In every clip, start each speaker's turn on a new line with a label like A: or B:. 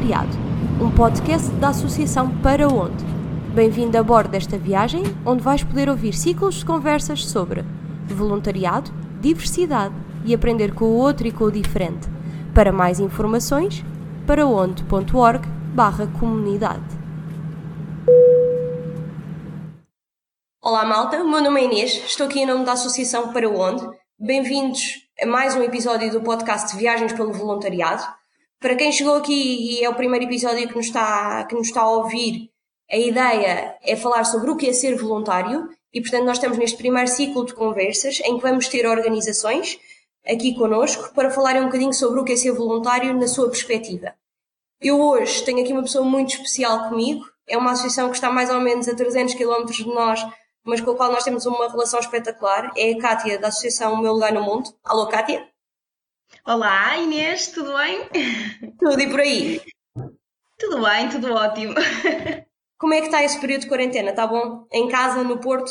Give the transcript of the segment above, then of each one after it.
A: Voluntariado, um podcast da Associação Para Onde. Bem-vindo a bordo desta viagem, onde vais poder ouvir ciclos de conversas sobre voluntariado, diversidade e aprender com o outro e com o diferente. Para mais informações, paraonde.org barra comunidade. Olá malta, meu nome é Inês, estou aqui em nome da Associação Para Onde. Bem-vindos a mais um episódio do podcast Viagens pelo Voluntariado. Para quem chegou aqui e é o primeiro episódio que nos está, que nos está a ouvir, a ideia é falar sobre o que é ser voluntário e, portanto, nós estamos neste primeiro ciclo de conversas em que vamos ter organizações aqui connosco para falarem um bocadinho sobre o que é ser voluntário na sua perspectiva. Eu hoje tenho aqui uma pessoa muito especial comigo, é uma associação que está mais ou menos a 300 km de nós, mas com a qual nós temos uma relação espetacular. É a Kátia, da Associação Meu Lugar no Mundo. Alô, Kátia?
B: Olá, Inês, tudo bem?
A: Tudo e por aí?
B: Tudo bem, tudo ótimo.
A: Como é que está esse período de quarentena? Está bom? Em casa, no Porto?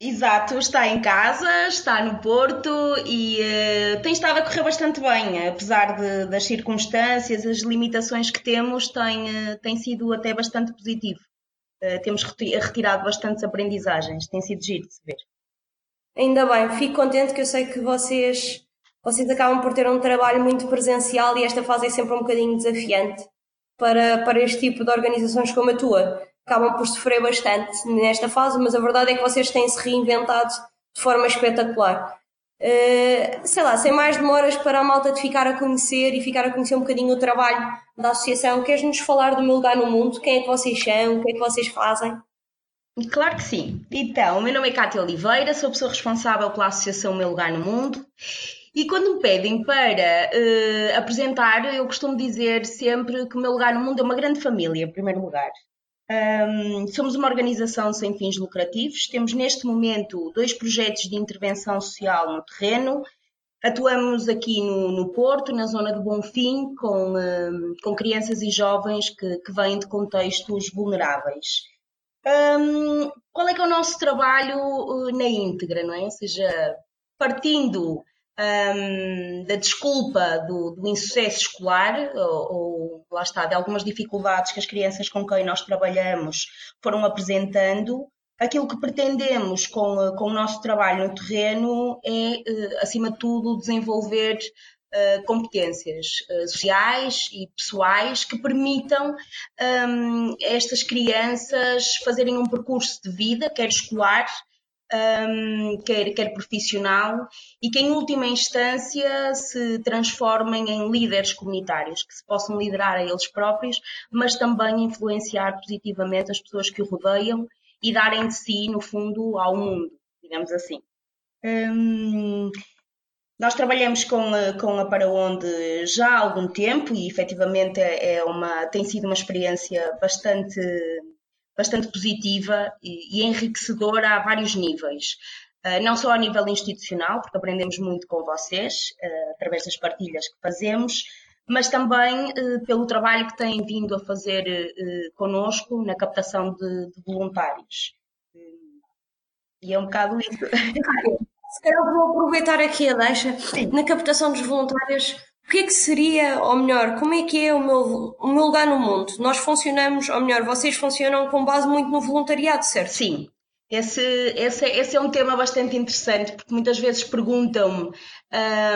B: Exato, está em casa, está no Porto e uh, tem estado a correr bastante bem, apesar de, das circunstâncias, as limitações que temos, tem, uh, tem sido até bastante positivo. Uh, temos retirado bastantes aprendizagens, tem sido giro de se ver.
A: Ainda bem, fico contente que eu sei que vocês vocês acabam por ter um trabalho muito presencial e esta fase é sempre um bocadinho desafiante para, para este tipo de organizações como a tua. Acabam por sofrer bastante nesta fase, mas a verdade é que vocês têm-se reinventado de forma espetacular. Uh, sei lá, sem mais demoras para a malta de ficar a conhecer e ficar a conhecer um bocadinho o trabalho da associação, queres-nos falar do meu lugar no mundo? Quem é que vocês são? O que é que vocês fazem?
B: Claro que sim. Então, o meu nome é Cátia Oliveira, sou pessoa responsável pela Associação Meu Lugar no Mundo e quando me pedem para uh, apresentar, eu costumo dizer sempre que o meu lugar no mundo é uma grande família, em primeiro lugar. Um, somos uma organização sem fins lucrativos, temos neste momento dois projetos de intervenção social no terreno. Atuamos aqui no, no Porto, na zona de Bonfim, com, um, com crianças e jovens que, que vêm de contextos vulneráveis. Um, qual é que é o nosso trabalho uh, na íntegra, não é? Ou seja, partindo um, da desculpa do, do insucesso escolar, ou, ou, lá está, de algumas dificuldades que as crianças com quem nós trabalhamos foram apresentando, aquilo que pretendemos com, com o nosso trabalho no terreno é, eh, acima de tudo, desenvolver Uh, competências uh, sociais e pessoais que permitam um, estas crianças fazerem um percurso de vida, quer escolar, um, quer, quer profissional, e que em última instância se transformem em líderes comunitários, que se possam liderar a eles próprios, mas também influenciar positivamente as pessoas que o rodeiam e darem de si, no fundo, ao mundo, digamos assim. Um, nós trabalhamos com a, com a Para Onde já há algum tempo e efetivamente é, é uma, tem sido uma experiência bastante bastante positiva e, e enriquecedora a vários níveis. Uh, não só a nível institucional, porque aprendemos muito com vocês, uh, através das partilhas que fazemos, mas também uh, pelo trabalho que têm vindo a fazer uh, connosco na captação de, de voluntários. e é um bocado isso.
A: Se calhar vou aproveitar aqui a deixa. Sim. Na captação dos voluntários, o que é que seria, ou melhor, como é que é o meu, o meu lugar no mundo? Nós funcionamos, ou melhor, vocês funcionam com base muito no voluntariado, certo?
B: Sim. Esse, esse, esse é um tema bastante interessante, porque muitas vezes perguntam-me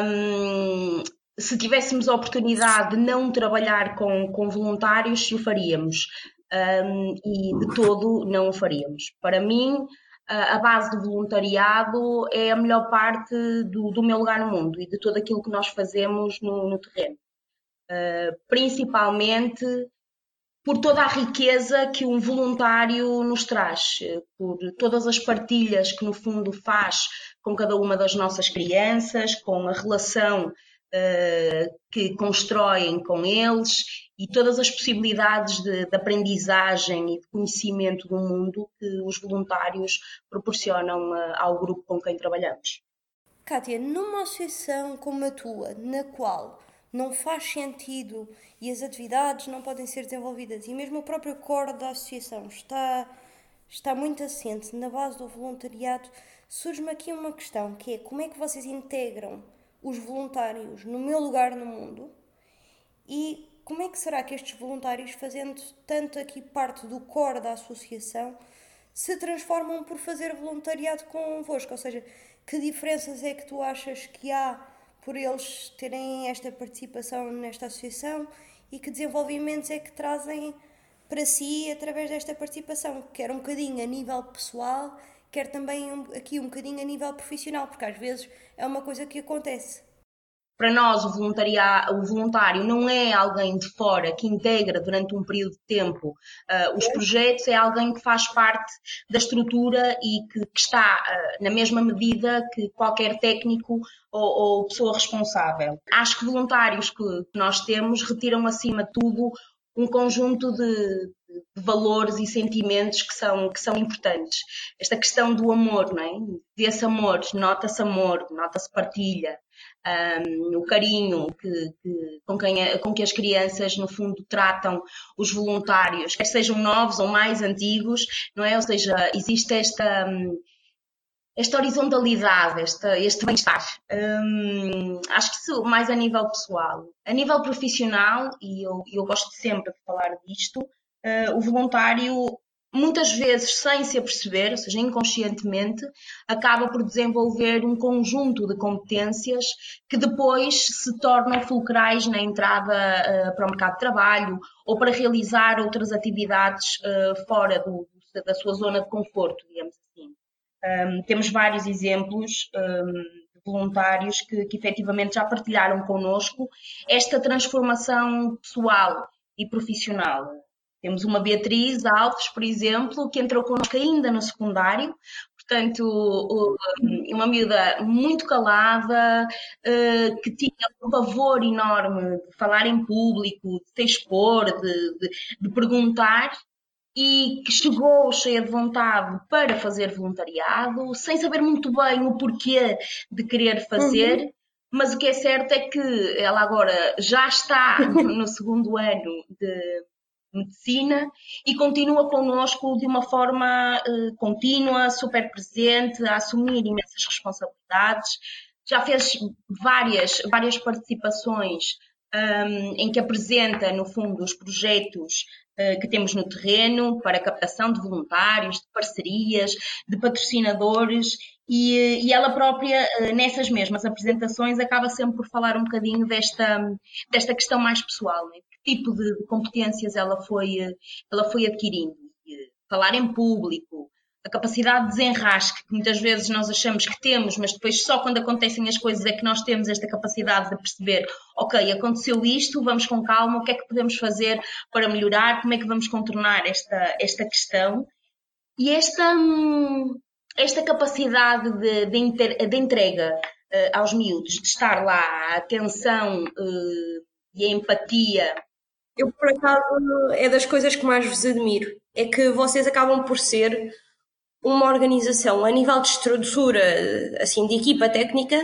B: hum, se tivéssemos a oportunidade de não trabalhar com, com voluntários, se o faríamos. Um, e de todo não o faríamos. Para mim, a base do voluntariado é a melhor parte do, do, meu lugar no mundo e de tudo aquilo que nós fazemos no, no terreno. Uh, principalmente por toda a riqueza que um voluntário nos traz, por todas as partilhas que no fundo faz com cada uma das nossas crianças, com a relação que constroem com eles e todas as possibilidades de, de, aprendizagem e de conhecimento do mundo que os voluntários proporcionam uh, ao grupo com quem trabalhamos.
A: Kátia, numa associação como a tua, na qual não faz sentido e as atividades não podem ser desenvolvidas e mesmo o próprio core da associação está, está muito assente na base do voluntariado, surge-me aqui uma questão que é como é que vocês integram os voluntários no meu lugar no mundo e como é que será que estes voluntários, fazendo tanto aqui parte do core da associação, se transformam por fazer voluntariado convosco? Ou seja, que diferenças é que tu achas que há por eles terem esta participação nesta associação e que desenvolvimentos é que trazem para si através desta participação, quer um bocadinho a nível pessoal, quer também um, aqui um bocadinho a nível profissional, porque às vezes é uma coisa que acontece.
B: Para nós, o, o voluntário não é alguém de fora que integra durante um período de tempo uh, os projetos, é alguém que faz parte da estrutura e que, que está uh, na mesma medida que qualquer técnico ou, ou pessoa responsável. Acho que voluntários que, nós temos retiram, acima de tudo, um conjunto de, de, valores e sentimentos que são, que são importantes. Esta questão do amor, não é? Vê-se amor, nota-se amor, nota-se partilha, um, o carinho que, que, com, quem, com que as crianças, no fundo, tratam os voluntários, quer sejam novos ou mais antigos, não é? Ou seja, existe esta. Esta horizontalidade, esta, este bem-estar. Acho que isso mais a nível pessoal. A nível profissional, e eu, eu gosto sempre de falar disto, o voluntário, muitas vezes sem se aperceber, ou seja, inconscientemente, acaba por desenvolver um conjunto de competências que depois se tornam fulcrais na entrada uh, para o mercado de trabalho ou para realizar outras atividades uh, fora do, da sua zona de conforto, digamos assim. Um, temos vários exemplos um, de voluntários que, que efetivamente já partilharam connosco esta transformação pessoal e profissional. Temos uma Beatriz Alves, por exemplo, que entrou connosco ainda no secundário, portanto, uma miúda muito calada, uh, que tinha um pavor enorme de falar em público, de se expor, de, de, de perguntar, e que chegou cheia de vontade para fazer voluntariado, sem saber muito bem o porquê de querer fazer, uhum. mas o que é certo é que ela agora já está no segundo ano de medicina e continua connosco de uma forma uh, contínua, super presente, a assumir imensas responsabilidades. Já fez várias, várias participações um, em que apresenta, no fundo, os projetos uh, que temos no terreno para captação de voluntários, de parcerias, de patrocinadores e, e ela própria, uh, nessas mesmas apresentações, acaba sempre por falar um bocadinho desta, desta questão mais pessoal, né? Tipo de, competências ela foi, ela foi adquirindo. Falar em público, a capacidade de desenrasque, que muitas vezes nós achamos que temos, mas depois só quando acontecem as coisas é que nós temos esta capacidade de perceber, ok, aconteceu isto, vamos com calma, o que é que podemos fazer para melhorar, como é que vamos contornar esta, esta questão. E esta, esta capacidade de, de, inter, de entrega uh, aos miúdos, de estar lá, a atenção uh, e a empatia.
A: Eu, por acaso, é das coisas que mais vos admiro. É que vocês acabam por ser uma organização a nível de estrutura, assim, de equipa técnica,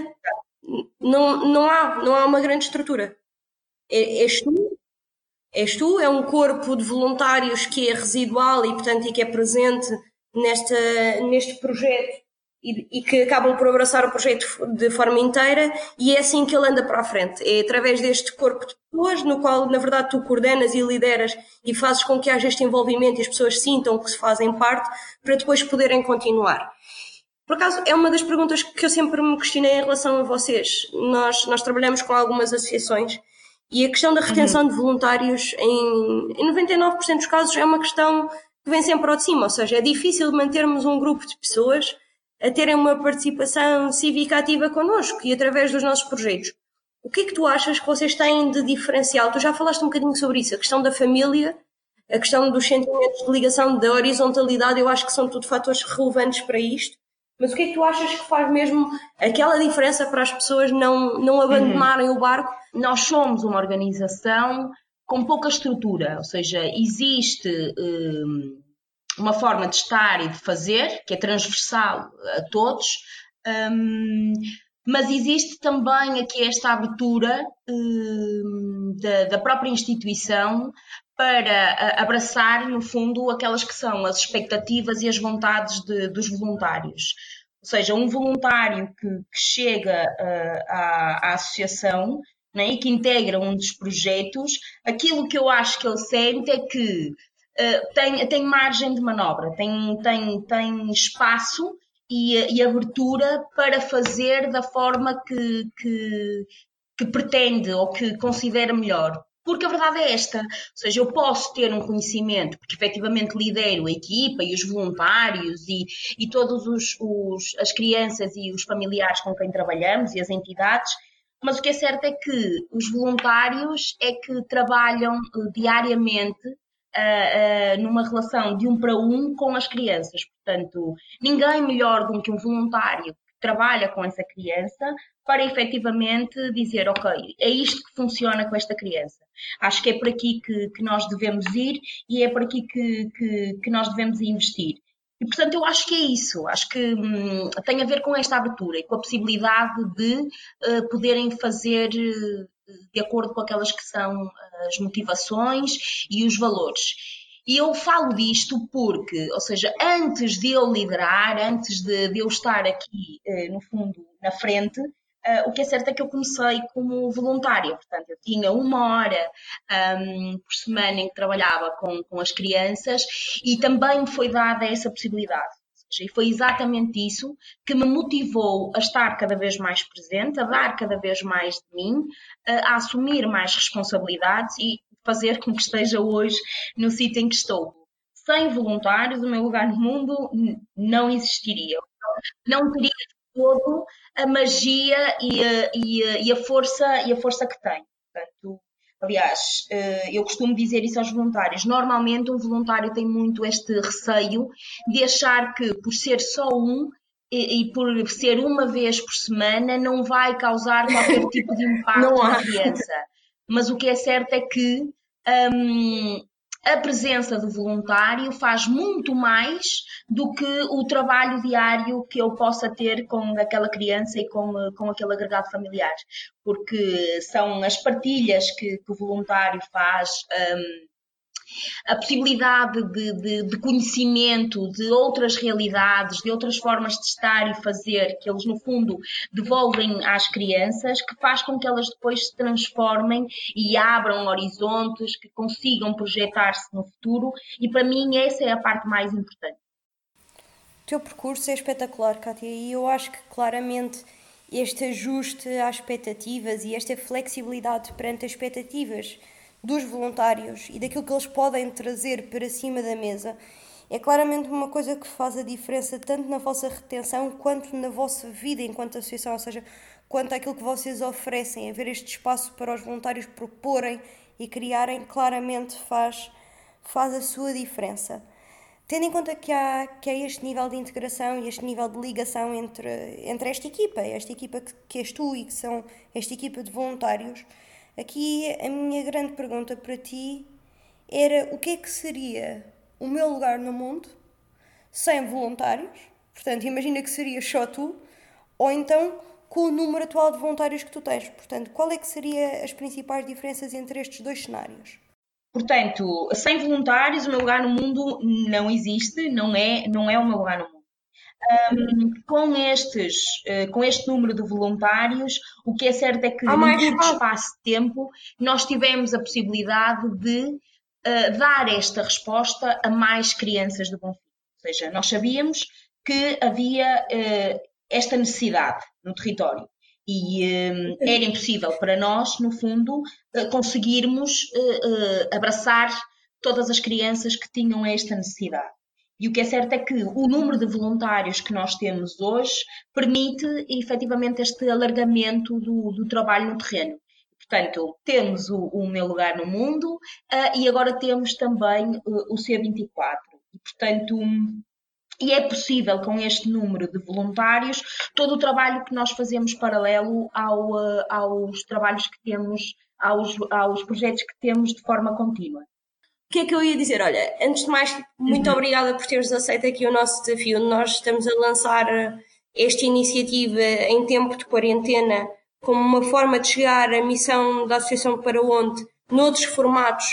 A: não, não, há, não há uma grande estrutura. É, és tu, és tu, é um corpo de voluntários que é residual e, portanto, e que é presente nesta, neste projeto e, e, que acabam por abraçar o projeto de forma inteira e é assim que ele anda para a frente. É através deste corpo de pessoas, no qual, na verdade, tu coordenas e lideras e fazes com que haja este envolvimento e as pessoas sintam que se fazem parte para depois poderem continuar. Por acaso, é uma das perguntas que eu sempre me questionei em relação a vocês. Nós, nós trabalhamos com algumas associações e a questão da retenção uhum. de voluntários, em, em 99% dos casos, é uma questão que vem sempre ao de cima, ou seja, é difícil mantermos um grupo de pessoas a terem uma participação cívica ativa connosco e através dos nossos projetos. O que é que tu achas que vocês têm de diferencial? Tu já falaste um bocadinho sobre isso, a questão da família, a questão dos sentimentos de ligação, da horizontalidade, eu acho que são tudo fatores relevantes para isto. Mas o que é que tu achas que faz mesmo aquela diferença para as pessoas não, não abandonarem uhum. o barco?
B: Nós somos uma organização com pouca estrutura, ou seja, existe. Hum uma forma de estar e de fazer, que é transversal a todos, um, mas existe também aqui esta abertura um, da, da, própria instituição para abraçar, no fundo, aquelas que são as expectativas e as vontades de, dos voluntários. Ou seja, um voluntário que, que chega uh, à, à associação né, e que integra um dos projetos, aquilo que eu acho que ele sente é que uh, tem, tem margem de manobra, tem, tem, tem espaço e, e abertura para fazer da forma que, que, que pretende ou que considera melhor. Porque a verdade é esta, ou seja, eu posso ter um conhecimento, porque efetivamente lidero a equipa e os voluntários e, e todas as crianças e os familiares com quem trabalhamos e as entidades, mas o que é certo é que os voluntários é que trabalham uh, diariamente uh, uh, numa relação de um para um com as crianças. Portanto, ninguém melhor do que um voluntário que trabalha com essa criança para efetivamente dizer, ok, é isto que funciona com esta criança. Acho que é por aqui que, que nós devemos ir e é por aqui que, que, que nós devemos investir. E, portanto, eu acho que é isso. Acho que hum, tem a ver com esta abertura e com a possibilidade de uh, poderem fazer uh, de acordo com aquelas que são as motivações e os valores. E eu falo disto porque, ou seja, antes de eu liderar, antes de, de eu estar aqui, uh, no fundo, na frente, Uh, o que é certo é que eu comecei como voluntária, portanto, eu tinha uma hora um, por semana em que trabalhava com, com as crianças e também me foi dada essa possibilidade. E foi exatamente isso que me motivou a estar cada vez mais presente, a dar cada vez mais de mim, a assumir mais responsabilidades e fazer com que esteja hoje no sítio em que estou. Sem voluntários, o meu lugar no mundo não existiria. Não teria todo a magia e a, e a, e a força e a força que tem. Portanto, aliás, eh, eu costumo dizer isso aos voluntários. Normalmente um voluntário tem muito este receio de achar que por ser só um e, e, por ser uma vez por semana não vai causar qualquer tipo de impacto na criança. Mas o que é certo é que hum, a presença do voluntário faz muito mais do que o trabalho diário que eu possa ter com aquela criança e com, com aquele agregado familiar, porque são as partilhas que, que o voluntário faz. Um, a possibilidade de, de, de, conhecimento de outras realidades, de outras formas de estar e fazer, que eles, no fundo, devolvem às crianças, que faz com que elas depois se transformem e abram horizontes, que consigam projetar-se no futuro, e para mim essa é a parte mais importante.
A: O teu percurso é espetacular, Kátia, e eu acho que claramente este ajuste às expectativas e esta flexibilidade perante as expectativas dos voluntários e daquilo que eles podem trazer para cima da mesa é claramente uma coisa que faz a diferença tanto na vossa retenção quanto na vossa vida enquanto associação, ou seja, quanto àquilo que vocês oferecem, haver este espaço para os voluntários proporem e criarem, claramente faz, faz a sua diferença. Tendo em conta que há, que há este nível de integração e este nível de ligação entre, entre esta equipa, esta equipa que, que és tu e que são esta equipa de voluntários, Aqui a minha grande pergunta para ti era o que é que seria o meu lugar no mundo sem voluntários? Portanto, imagina que seria só tu, ou então com o número atual de voluntários que tu tens. Portanto, qual é que seriam as principais diferenças entre estes dois cenários?
B: Portanto, sem voluntários, o meu lugar no mundo não existe, não é, não é o meu lugar no mundo. Um, com, estes, uh, com este número de voluntários, o que é certo é que num curto espaço de tempo nós tivemos a possibilidade de uh, dar esta resposta a mais crianças do Bonfim. Ou seja, nós sabíamos que havia uh, esta necessidade no território e um, era impossível para nós, no fundo, conseguirmos abraçar todas as crianças que tinham esta necessidade. E o que é certo é que o número de voluntários que nós temos hoje permite efetivamente este alargamento do, do trabalho no terreno. Portanto, temos o, o meu lugar no mundo uh, e agora temos também uh, o C24. E, portanto, e é possível com este número de voluntários todo o trabalho que nós fazemos paralelo ao, uh, aos trabalhos que temos, aos, aos projetos que temos de forma contínua
A: que é que eu ia dizer? Olha, antes de mais, muito uhum. obrigada por teres aceito aqui o nosso desafio. Nós estamos a lançar eh, esta iniciativa em tempo de quarentena como uma forma de chegar à missão da Associação para onde, noutros formatos,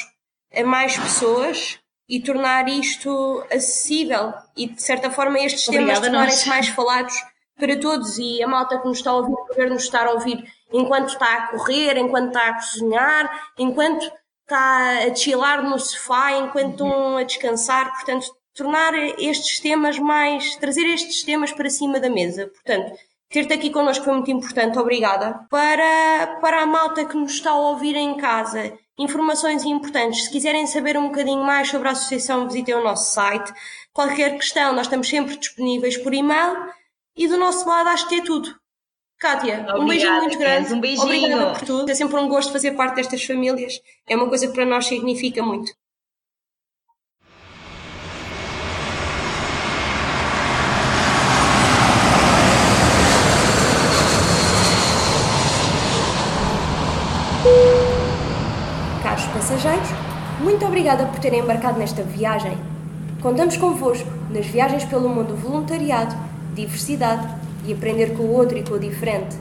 A: a mais pessoas e tornar isto acessível e, de certa forma, estes Obrigada temas tornarem-se mais falados para todos e a malta que nos está a ouvir, poder nos estar a ouvir enquanto está a correr, enquanto está a cozinhar, enquanto está a chilar no sofá, enquanto estão a descansar. Portanto, tornar estes temas mais. trazer estes temas para cima da mesa. Portanto, ter-te aqui connosco foi muito importante, obrigada. Para, para a malta que nos está a ouvir em casa, informações importantes. Se quiserem saber um bocadinho mais sobre a associação, visitem o nosso site. Qualquer questão, nós estamos sempre disponíveis por e-mail. E do nosso lado, acho que é tudo. Kátia, Obrigada, um beijinho muito grande.
B: Um beijinho.
A: Obrigada por tudo. É sempre um gosto fazer parte destas famílias. É uma coisa que para nós significa muito. Caros passageiros, muito obrigada por terem embarcado nesta viagem. Contamos convosco nas viagens pelo mundo voluntariado, diversidade e aprender com o outro e com o diferente.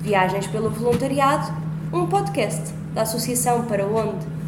A: Viagens pelo Voluntariado, um podcast da Associação Para Onde